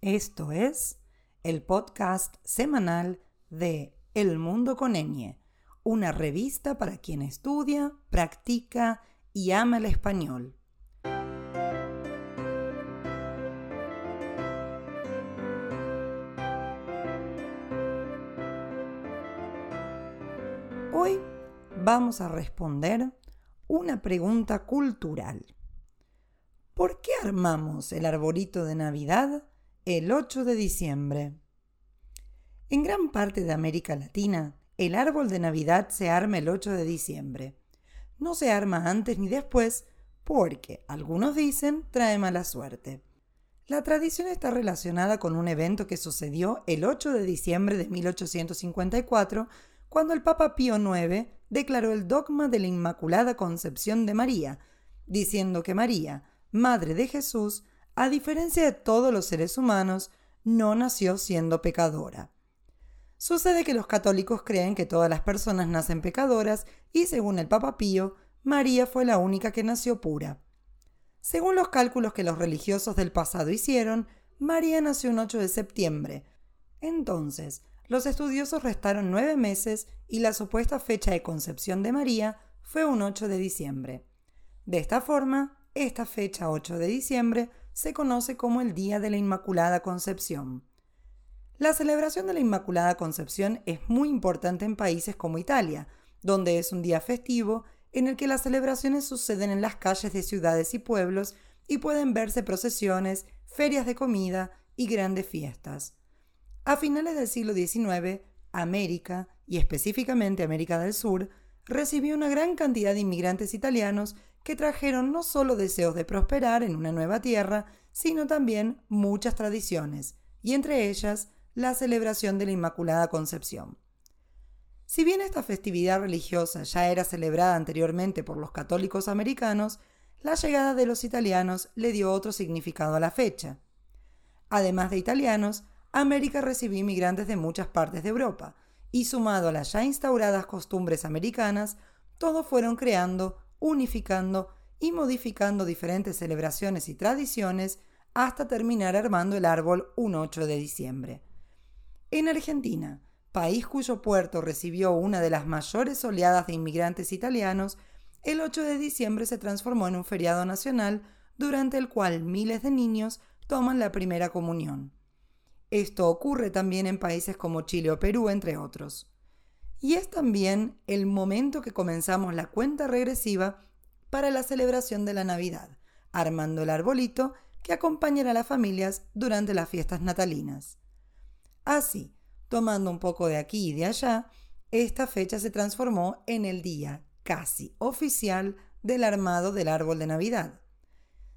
Esto es el podcast semanal de El Mundo con Ñ, una revista para quien estudia, practica y ama el español. Hoy vamos a responder una pregunta cultural. ¿Por qué armamos el arbolito de Navidad el 8 de diciembre? En gran parte de América Latina, el árbol de Navidad se arma el 8 de diciembre. No se arma antes ni después porque, algunos dicen, trae mala suerte. La tradición está relacionada con un evento que sucedió el 8 de diciembre de 1854, cuando el Papa Pío IX declaró el dogma de la Inmaculada Concepción de María, diciendo que María, Madre de Jesús, a diferencia de todos los seres humanos, no nació siendo pecadora. Sucede que los católicos creen que todas las personas nacen pecadoras y según el Papa Pío, María fue la única que nació pura. Según los cálculos que los religiosos del pasado hicieron, María nació un 8 de septiembre. Entonces, los estudiosos restaron nueve meses y la supuesta fecha de concepción de María fue un 8 de diciembre. De esta forma, esta fecha 8 de diciembre se conoce como el Día de la Inmaculada Concepción. La celebración de la Inmaculada Concepción es muy importante en países como Italia, donde es un día festivo en el que las celebraciones suceden en las calles de ciudades y pueblos y pueden verse procesiones, ferias de comida y grandes fiestas. A finales del siglo XIX, América, y específicamente América del Sur, recibió una gran cantidad de inmigrantes italianos que trajeron no solo deseos de prosperar en una nueva tierra, sino también muchas tradiciones, y entre ellas la celebración de la Inmaculada Concepción. Si bien esta festividad religiosa ya era celebrada anteriormente por los católicos americanos, la llegada de los italianos le dio otro significado a la fecha. Además de italianos, América recibió inmigrantes de muchas partes de Europa, y sumado a las ya instauradas costumbres americanas, todos fueron creando unificando y modificando diferentes celebraciones y tradiciones hasta terminar armando el árbol un 8 de diciembre. En Argentina, país cuyo puerto recibió una de las mayores oleadas de inmigrantes italianos, el 8 de diciembre se transformó en un feriado nacional durante el cual miles de niños toman la primera comunión. Esto ocurre también en países como Chile o Perú, entre otros. Y es también el momento que comenzamos la cuenta regresiva para la celebración de la Navidad, armando el arbolito que acompañará a las familias durante las fiestas natalinas. Así, tomando un poco de aquí y de allá, esta fecha se transformó en el día casi oficial del armado del árbol de Navidad.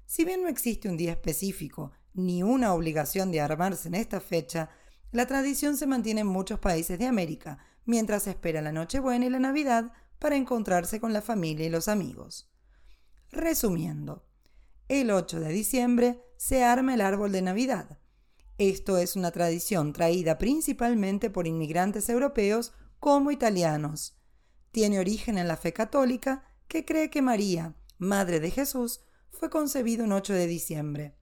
Si bien no existe un día específico ni una obligación de armarse en esta fecha, la tradición se mantiene en muchos países de América, mientras espera la Nochebuena y la Navidad para encontrarse con la familia y los amigos. Resumiendo, el 8 de diciembre se arma el árbol de Navidad. Esto es una tradición traída principalmente por inmigrantes europeos como italianos. Tiene origen en la fe católica que cree que María, Madre de Jesús, fue concebido un 8 de diciembre.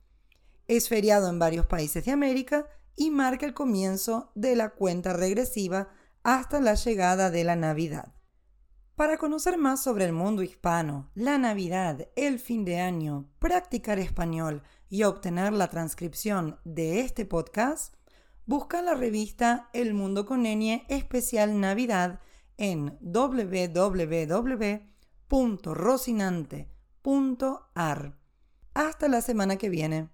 Es feriado en varios países de América y marca el comienzo de la cuenta regresiva hasta la llegada de la Navidad. Para conocer más sobre el mundo hispano, la Navidad, el fin de año, practicar español y obtener la transcripción de este podcast, busca la revista El Mundo con Enie especial Navidad en www.rocinante.ar. Hasta la semana que viene.